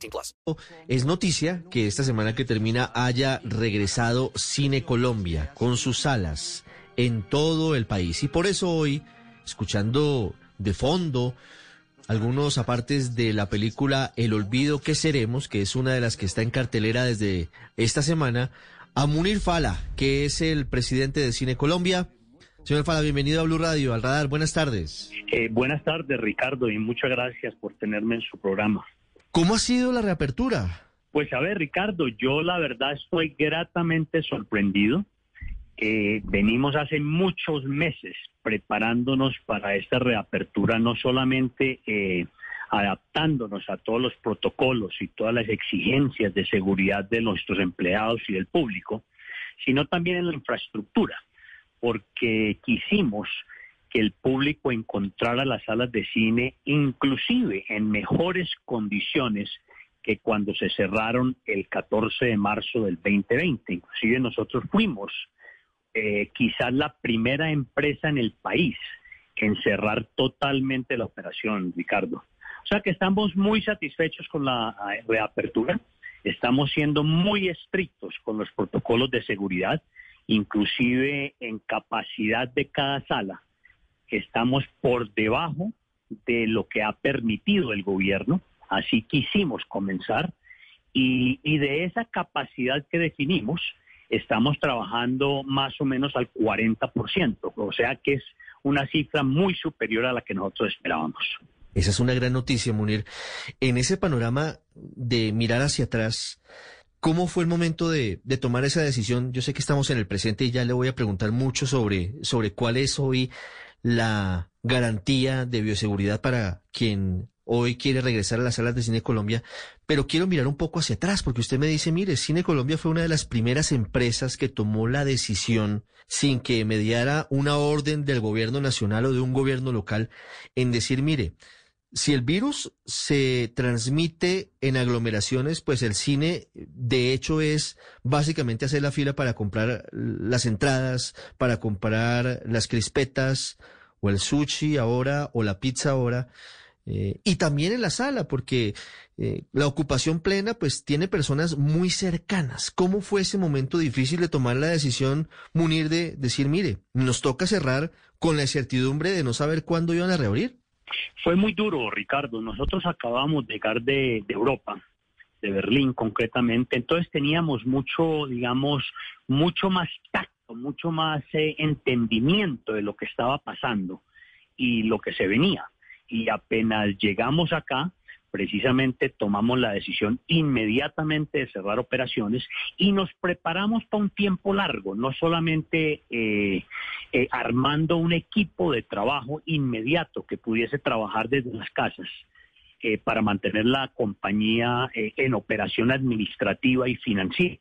18 plus. Es noticia que esta semana que termina haya regresado Cine Colombia con sus salas en todo el país. Y por eso hoy, escuchando de fondo algunos apartes de la película El Olvido que Seremos, que es una de las que está en cartelera desde esta semana, a Munir Fala, que es el presidente de Cine Colombia. Señor Fala, bienvenido a Blue Radio, al radar. Buenas tardes. Eh, buenas tardes, Ricardo, y muchas gracias por tenerme en su programa. ¿Cómo ha sido la reapertura? Pues a ver, Ricardo, yo la verdad estoy gratamente sorprendido. Eh, venimos hace muchos meses preparándonos para esta reapertura, no solamente eh, adaptándonos a todos los protocolos y todas las exigencias de seguridad de nuestros empleados y del público, sino también en la infraestructura, porque quisimos que el público encontrara las salas de cine inclusive en mejores condiciones que cuando se cerraron el 14 de marzo del 2020. Inclusive nosotros fuimos eh, quizás la primera empresa en el país en cerrar totalmente la operación, Ricardo. O sea que estamos muy satisfechos con la eh, reapertura, estamos siendo muy estrictos con los protocolos de seguridad, inclusive en capacidad de cada sala estamos por debajo de lo que ha permitido el gobierno, así quisimos comenzar, y, y, de esa capacidad que definimos, estamos trabajando más o menos al 40%, o sea que es una cifra muy superior a la que nosotros esperábamos. Esa es una gran noticia, Munir. En ese panorama de mirar hacia atrás, ¿Cómo fue el momento de, de, tomar esa decisión? Yo sé que estamos en el presente y ya le voy a preguntar mucho sobre, sobre cuál es hoy la garantía de bioseguridad para quien hoy quiere regresar a las salas de Cine Colombia, pero quiero mirar un poco hacia atrás, porque usted me dice, mire, Cine Colombia fue una de las primeras empresas que tomó la decisión, sin que mediara una orden del gobierno nacional o de un gobierno local, en decir, mire, si el virus se transmite en aglomeraciones, pues el cine de hecho es básicamente hacer la fila para comprar las entradas, para comprar las crispetas o el sushi ahora o la pizza ahora. Eh, y también en la sala, porque eh, la ocupación plena pues tiene personas muy cercanas. ¿Cómo fue ese momento difícil de tomar la decisión, Munir, de decir, mire, nos toca cerrar con la incertidumbre de no saber cuándo iban a reabrir? Fue muy duro, Ricardo. Nosotros acabamos de llegar de, Europa, de Berlín concretamente, entonces teníamos mucho, digamos, mucho más tacto, mucho más eh, entendimiento de lo que estaba pasando y lo que se venía. Y apenas llegamos acá, precisamente tomamos la decisión inmediatamente de cerrar operaciones y nos preparamos para un tiempo largo, no solamente eh, eh, armando un equipo de trabajo inmediato que pudiese trabajar desde las casas. Eh, para mantener la compañía eh, en operación administrativa y financiera,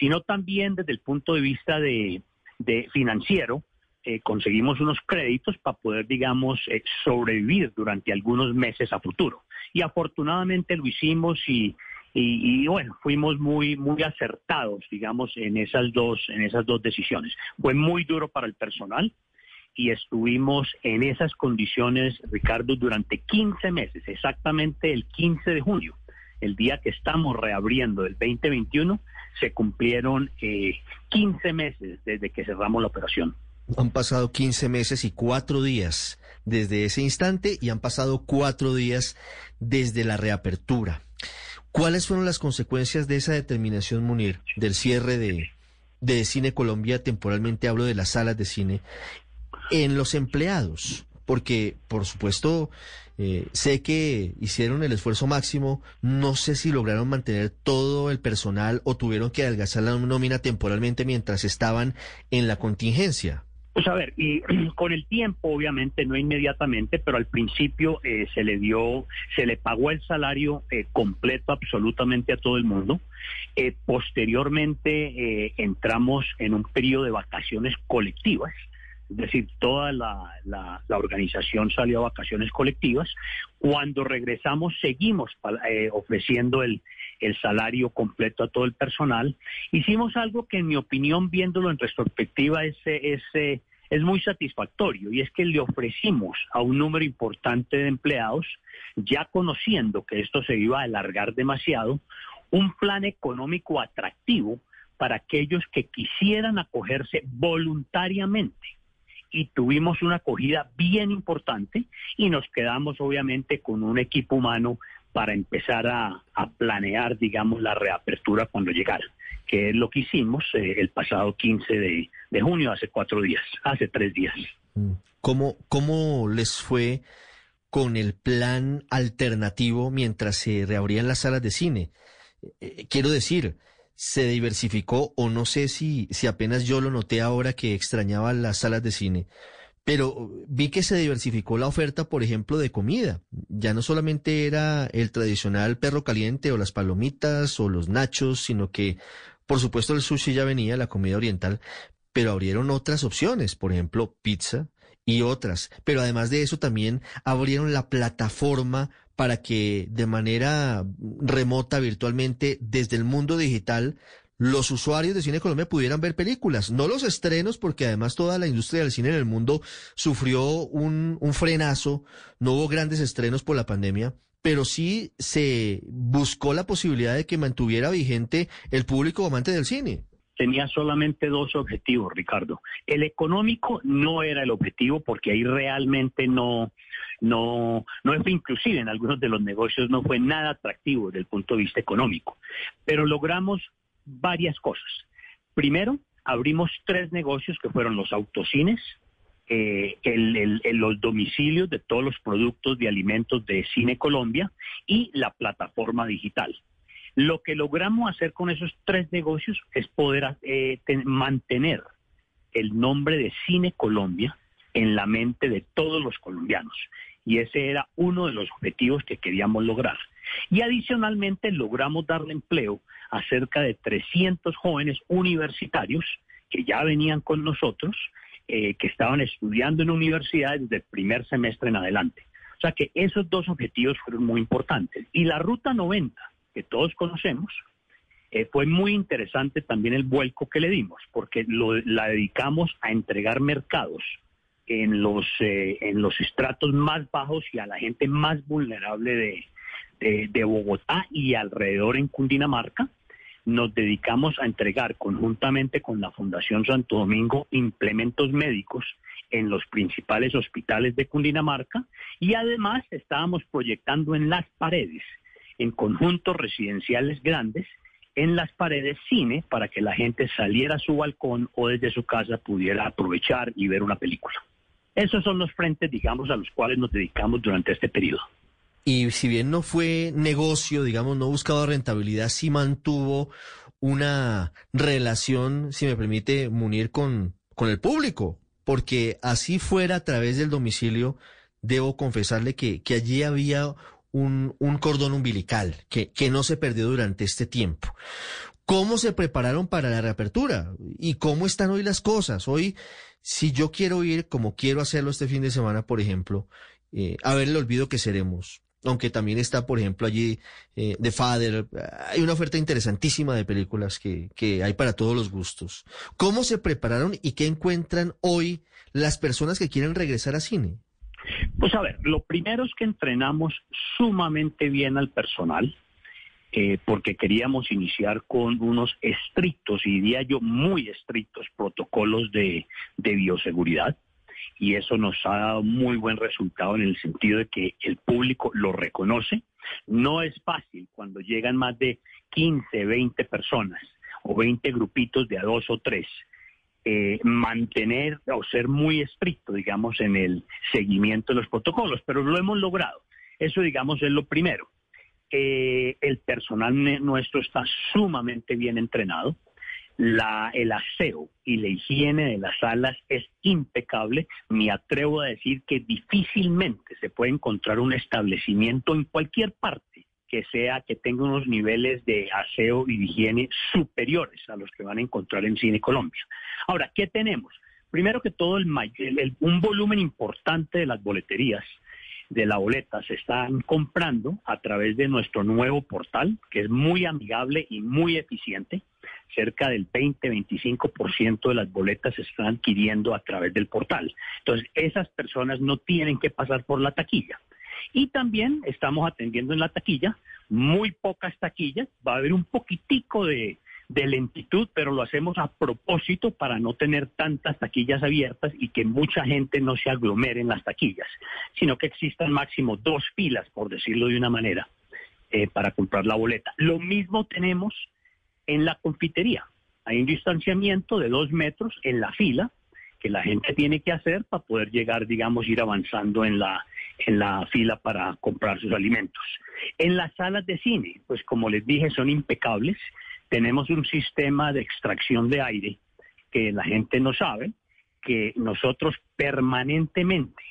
sino también desde el punto de vista de, de financiero, eh, conseguimos unos créditos para poder, digamos, eh, sobrevivir durante algunos meses a futuro. Y afortunadamente lo hicimos y, y, bueno, fuimos muy, muy acertados, digamos, en esas dos, en esas dos decisiones. Fue muy duro para el personal y estuvimos en esas condiciones, Ricardo, durante 15 meses, exactamente el 15 de junio, el día que estamos reabriendo del 2021, se cumplieron eh, 15 meses desde que cerramos la operación. Han pasado 15 meses y cuatro días desde ese instante y han pasado cuatro días desde la reapertura. ¿Cuáles fueron las consecuencias de esa determinación, Munir, del cierre de, de Cine Colombia? Temporalmente hablo de las salas de cine en los empleados, porque por supuesto eh, sé que hicieron el esfuerzo máximo, no sé si lograron mantener todo el personal o tuvieron que adelgazar la nómina temporalmente mientras estaban en la contingencia. Pues a ver, y con el tiempo, obviamente, no inmediatamente, pero al principio eh, se le dio, se le pagó el salario eh, completo absolutamente a todo el mundo. Eh, posteriormente entramos en un periodo de vacaciones colectivas, es decir, toda la, la, organización salió a vacaciones colectivas. Cuando regresamos seguimos ofreciendo el, el salario completo a todo el personal. Hicimos algo que, en mi opinión, viéndolo en retrospectiva, es, es, es muy satisfactorio y es que le ofrecimos a un número importante de empleados, ya conociendo que esto se iba a alargar demasiado, un plan económico atractivo para aquellos que quisieran acogerse voluntariamente. Y tuvimos una acogida bien importante y nos quedamos obviamente con un equipo humano para empezar a, planear, digamos, la reapertura cuando llegara, que es lo que hicimos eh, el pasado 15 de, junio, hace cuatro días, hace tres días. Mm. ¿Cómo, ¿Cómo les fue con el plan alternativo mientras se reabrían las salas de cine? Eh, eh, quiero decir, se diversificó o no sé si, si apenas yo lo noté ahora que extrañaba las salas de cine, pero vi que se diversificó la oferta, por ejemplo, de comida. Ya no solamente era el tradicional perro caliente o las palomitas o los nachos, sino que, por supuesto, el sushi ya venía, la comida oriental, pero abrieron otras opciones, por ejemplo, pizza y otras. Pero además de eso, también abrieron la plataforma para que de manera remota, virtualmente, desde el mundo digital, los usuarios de Cine Colombia pudieran ver películas, no los estrenos, porque además toda la industria del cine en el mundo sufrió un, frenazo, no hubo grandes estrenos por la pandemia, pero sí se buscó la posibilidad de que mantuviera vigente el público amante del cine. Tenía solamente dos objetivos, Ricardo. El económico no era el objetivo porque ahí realmente no, no, no fue inclusive en algunos de los negocios no fue nada atractivo desde el punto de vista económico. Pero logramos varias cosas. Primero, abrimos tres negocios que fueron los autocines, eh, los domicilios de todos los productos de alimentos de Cine Colombia y la plataforma digital. Lo que logramos hacer con esos tres negocios es poder eh, mantener el nombre de Cine Colombia en la mente de todos los colombianos. Y ese era uno de los objetivos que queríamos lograr. Y adicionalmente logramos darle empleo a cerca de 300 jóvenes universitarios que ya venían con nosotros, eh, que estaban estudiando en universidades desde el primer semestre en adelante. O sea que esos dos objetivos fueron muy importantes. Y la Ruta 90, que todos conocemos, eh, fue muy interesante también el vuelco que le dimos, porque la dedicamos a entregar mercados en los, eh, en los estratos más bajos y a la gente más vulnerable de, de, Bogotá y alrededor en Cundinamarca, nos dedicamos a entregar conjuntamente con la Fundación Santo Domingo implementos médicos en los principales hospitales de Cundinamarca y además estábamos proyectando en las paredes, en conjuntos residenciales grandes, en las paredes cine para que la gente saliera a su balcón o desde su casa pudiera aprovechar y ver una película. Esos son los frentes, digamos, a los cuales nos dedicamos durante este periodo. Y si bien no fue negocio, digamos, no buscaba rentabilidad, sí mantuvo una relación, si me permite, munir con, con el público. Porque así fuera a través del domicilio, debo confesarle que, que allí había un, cordón umbilical que, que no se perdió durante este tiempo. ¿Cómo se prepararon para la reapertura? ¿Y cómo están hoy las cosas? Hoy, si yo quiero ir, como quiero hacerlo este fin de semana, por ejemplo, eh, a ver el olvido que seremos, aunque también está, por ejemplo, allí eh, The Father. Hay una oferta interesantísima de películas que, que hay para todos los gustos. ¿Cómo se prepararon y qué encuentran hoy las personas que quieren regresar a cine? Pues a ver, lo primero es que entrenamos sumamente bien al personal, eh, porque queríamos iniciar con unos estrictos, y diría yo muy estrictos protocolos de, de bioseguridad y eso nos ha dado muy buen resultado en el sentido de que el público lo reconoce. No es fácil cuando llegan más de 15, 20 personas o 20 grupitos de a dos o tres. Eh, mantener o ser muy estricto, digamos, en el seguimiento de los protocolos, pero lo hemos logrado. Eso, digamos, es lo primero. Eh, el personal nuestro está sumamente bien entrenado. La, el aseo y la higiene de las salas es impecable. Me atrevo a decir que difícilmente se puede encontrar un establecimiento en cualquier parte que sea que tenga unos niveles de aseo y de higiene superiores a los que van a encontrar en Cine Colombia. Ahora, ¿qué tenemos? Primero que todo, el, el, un volumen importante de las boleterías de la boleta se están comprando a través de nuestro nuevo portal, que es muy amigable y muy eficiente. Cerca del 20-25% de las boletas se están adquiriendo a través del portal. Entonces, esas personas no tienen que pasar por la taquilla. Y también estamos atendiendo en la taquilla, muy pocas taquillas, va a haber un poquitico de, lentitud, pero lo hacemos a propósito para no tener tantas taquillas abiertas y que mucha gente no se aglomere en las taquillas, sino que existan máximo dos filas, por decirlo de una manera, eh, para comprar la boleta. Lo mismo tenemos en la confitería. Hay un distanciamiento de dos metros en la fila que la gente tiene que hacer para poder llegar, digamos, ir avanzando en la, en la fila para comprar sus alimentos. En las salas de cine, pues como les dije, son impecables tenemos un sistema de extracción de aire que la gente no sabe, que nosotros permanentemente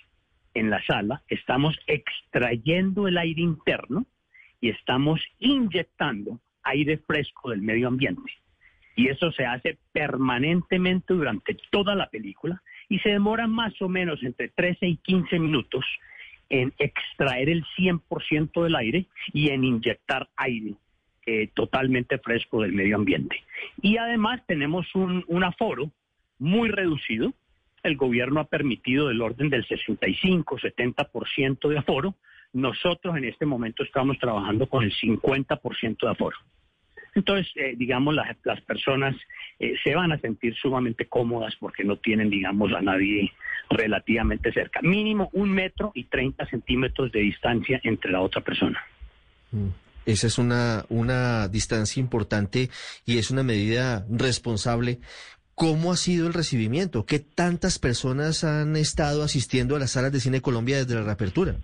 en la sala estamos extrayendo el aire interno y estamos inyectando aire fresco del medio ambiente. Y eso se hace permanentemente durante toda la película y se demora más o menos entre 13 y 15 minutos en extraer el 100% del aire y en inyectar aire eh, totalmente fresco del medio ambiente. Y además tenemos un, aforo muy reducido. El gobierno ha permitido del orden del 65-70% de aforo. Nosotros en este momento estamos trabajando con el 50% de aforo. Entonces, eh, digamos, las, las personas eh, se van a sentir sumamente cómodas porque no tienen, digamos, a nadie relativamente cerca. Mínimo un metro y 30 centímetros de distancia entre la otra persona. Mm. Esa es una, una distancia importante y es una medida responsable. ¿Cómo ha sido el recibimiento? ¿Qué tantas personas han estado asistiendo a las salas de cine Colombia desde la reapertura?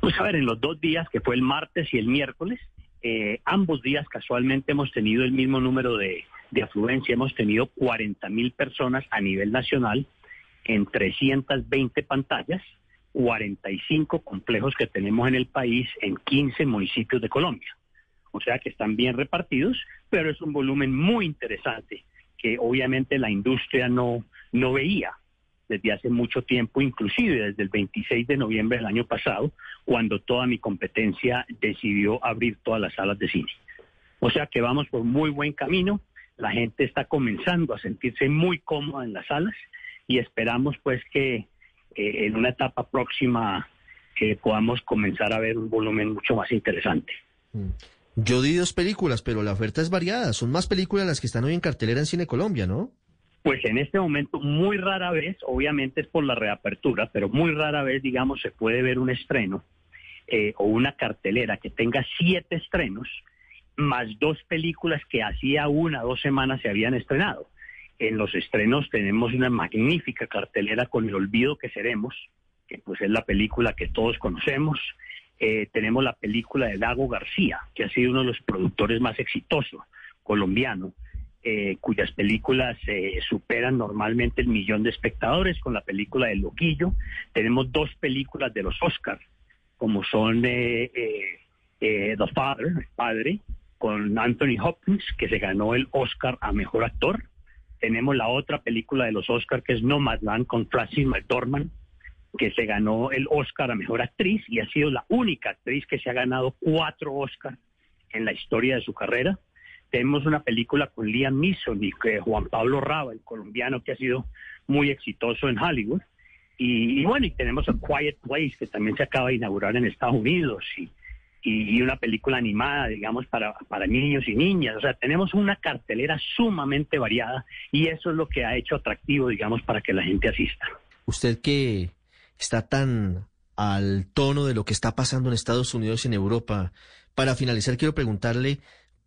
Pues a ver, en los dos días, que fue el martes y el miércoles, eh, ambos días casualmente hemos tenido el mismo número de, de afluencia. Hemos tenido 40 mil personas a nivel nacional en 320 pantallas 45 complejos que tenemos en el país en 15 municipios de Colombia. O sea que están bien repartidos, pero es un volumen muy interesante que obviamente la industria no, no veía desde hace mucho tiempo, inclusive desde el 26 de noviembre del año pasado, cuando toda mi competencia decidió abrir todas las salas de cine. O sea que vamos por muy buen camino, la gente está comenzando a sentirse muy cómoda en las salas y esperamos pues que eh, en una etapa próxima que podamos comenzar a ver un volumen mucho más interesante. Mm. Yo di dos películas, pero la oferta es variada. Son más películas las que están hoy en cartelera en Cine Colombia, ¿no? Pues en este momento muy rara vez, obviamente es por la reapertura, pero muy rara vez, digamos, se puede ver un estreno eh, o una cartelera que tenga siete estrenos más dos películas que hacía una o dos semanas se habían estrenado en los estrenos tenemos una magnífica cartelera con El olvido que seremos, que pues es la película que todos conocemos. Eh, tenemos la película de Dago García, que ha sido uno de los productores más exitosos colombiano, eh, cuyas películas eh, superan normalmente el millón de espectadores con la película de Loquillo. Tenemos dos películas de los Oscars, como son The Father, el padre, con Anthony Hopkins, que se ganó el Oscar a Mejor Actor tenemos la otra película de los Oscars que es Nomadland con Francis McDormand, que se ganó el Oscar a Mejor Actriz y ha sido la única actriz que se ha ganado cuatro Oscars en la historia de su carrera. Tenemos una película con Liam Neeson y Juan Pablo Raba, el colombiano que ha sido muy exitoso en Hollywood. Y, y, bueno, y tenemos a Quiet Place, que también se acaba de inaugurar en Estados Unidos. Y, y, una película animada, digamos, para, para niños y niñas. O sea, tenemos una cartelera sumamente variada y eso es lo que ha hecho atractivo, digamos, para que la gente asista. Usted que está tan al tono de lo que está pasando en Estados Unidos y en Europa, para finalizar quiero preguntarle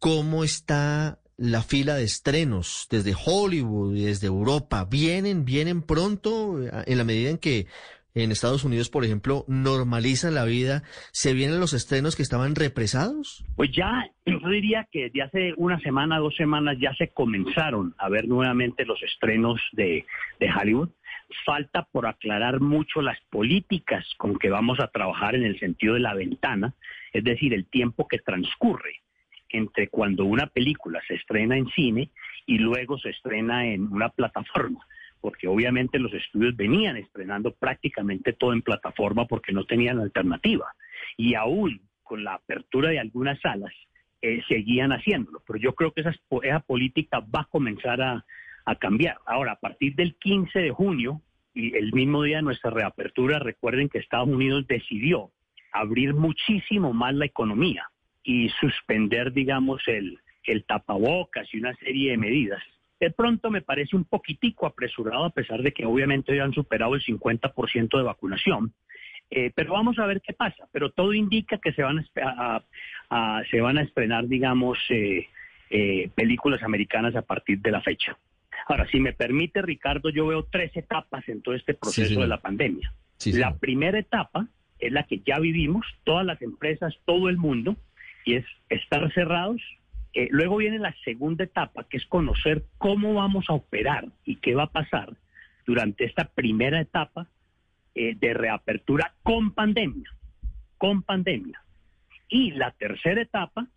cómo está la fila de estrenos desde Hollywood y desde Europa. ¿Vienen, vienen pronto en la medida en que en Estados Unidos, por ejemplo, normalizan la vida? ¿Se vienen los estrenos que estaban represados? Pues ya, yo diría que desde hace una semana, dos semanas ya se comenzaron a ver nuevamente los estrenos de, de Hollywood. Falta por aclarar mucho las políticas con que vamos a trabajar en el sentido de la ventana, es decir, el tiempo que transcurre entre cuando una película se estrena en cine y luego se estrena en una plataforma porque obviamente los estudios venían estrenando prácticamente todo en plataforma porque no tenían alternativa. Y aún con la apertura de algunas salas, eh, seguían haciéndolo. Pero yo creo que esa, esa política va a comenzar a, a cambiar. Ahora, a partir del 15 de junio y el mismo día de nuestra reapertura, recuerden que Estados Unidos decidió abrir muchísimo más la economía y suspender, digamos, el, el tapabocas y una serie de medidas de pronto me parece un poquitico apresurado, a pesar de que obviamente ya han superado el 50% de vacunación. Eh, pero vamos a ver qué pasa. Pero todo indica que se van a, se van a estrenar, digamos, eh, eh, películas americanas a partir de la fecha. Ahora, si me permite, Ricardo, yo veo tres etapas en todo este proceso de la pandemia. la primera etapa es la que ya vivimos, todas las empresas, todo el mundo, y es estar cerrados, eh, luego viene la segunda etapa, que es conocer cómo vamos a operar y qué va a pasar durante esta primera etapa eh, de reapertura con pandemia, con pandemia. Y la tercera etapa,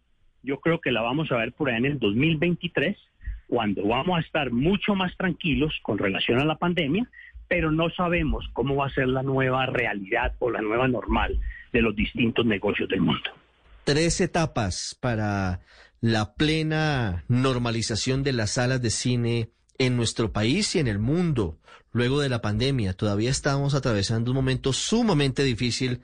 yo creo que la vamos a ver por ahí en el 2023, cuando vamos a estar mucho más tranquilos con relación a la pandemia, pero no sabemos cómo va a ser la nueva realidad o la nueva normal de los distintos negocios del mundo. Tres etapas para la plena normalización de las salas de cine en nuestro país y en el mundo luego de la pandemia. Todavía estamos atravesando un momento sumamente difícil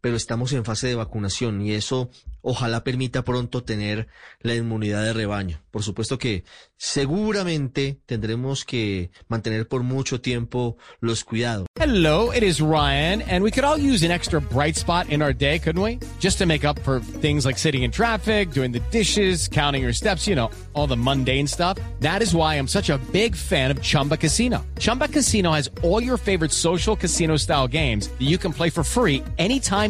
pero estamos en fase de vacunación y eso ojalá permita pronto tener la inmunidad de rebaño. Por supuesto que seguramente tendremos que mantener por mucho tiempo los cuidados. Hello, it is Ryan, and we could all use an extra bright spot in our day, couldn't we? Just to make up for things like sitting in traffic, doing the dishes, counting your steps, you know, all the mundane stuff. That is why I'm such a big fan of Chumba Casino. Chumba Casino has all your favorite social casino style games that you can play for free anytime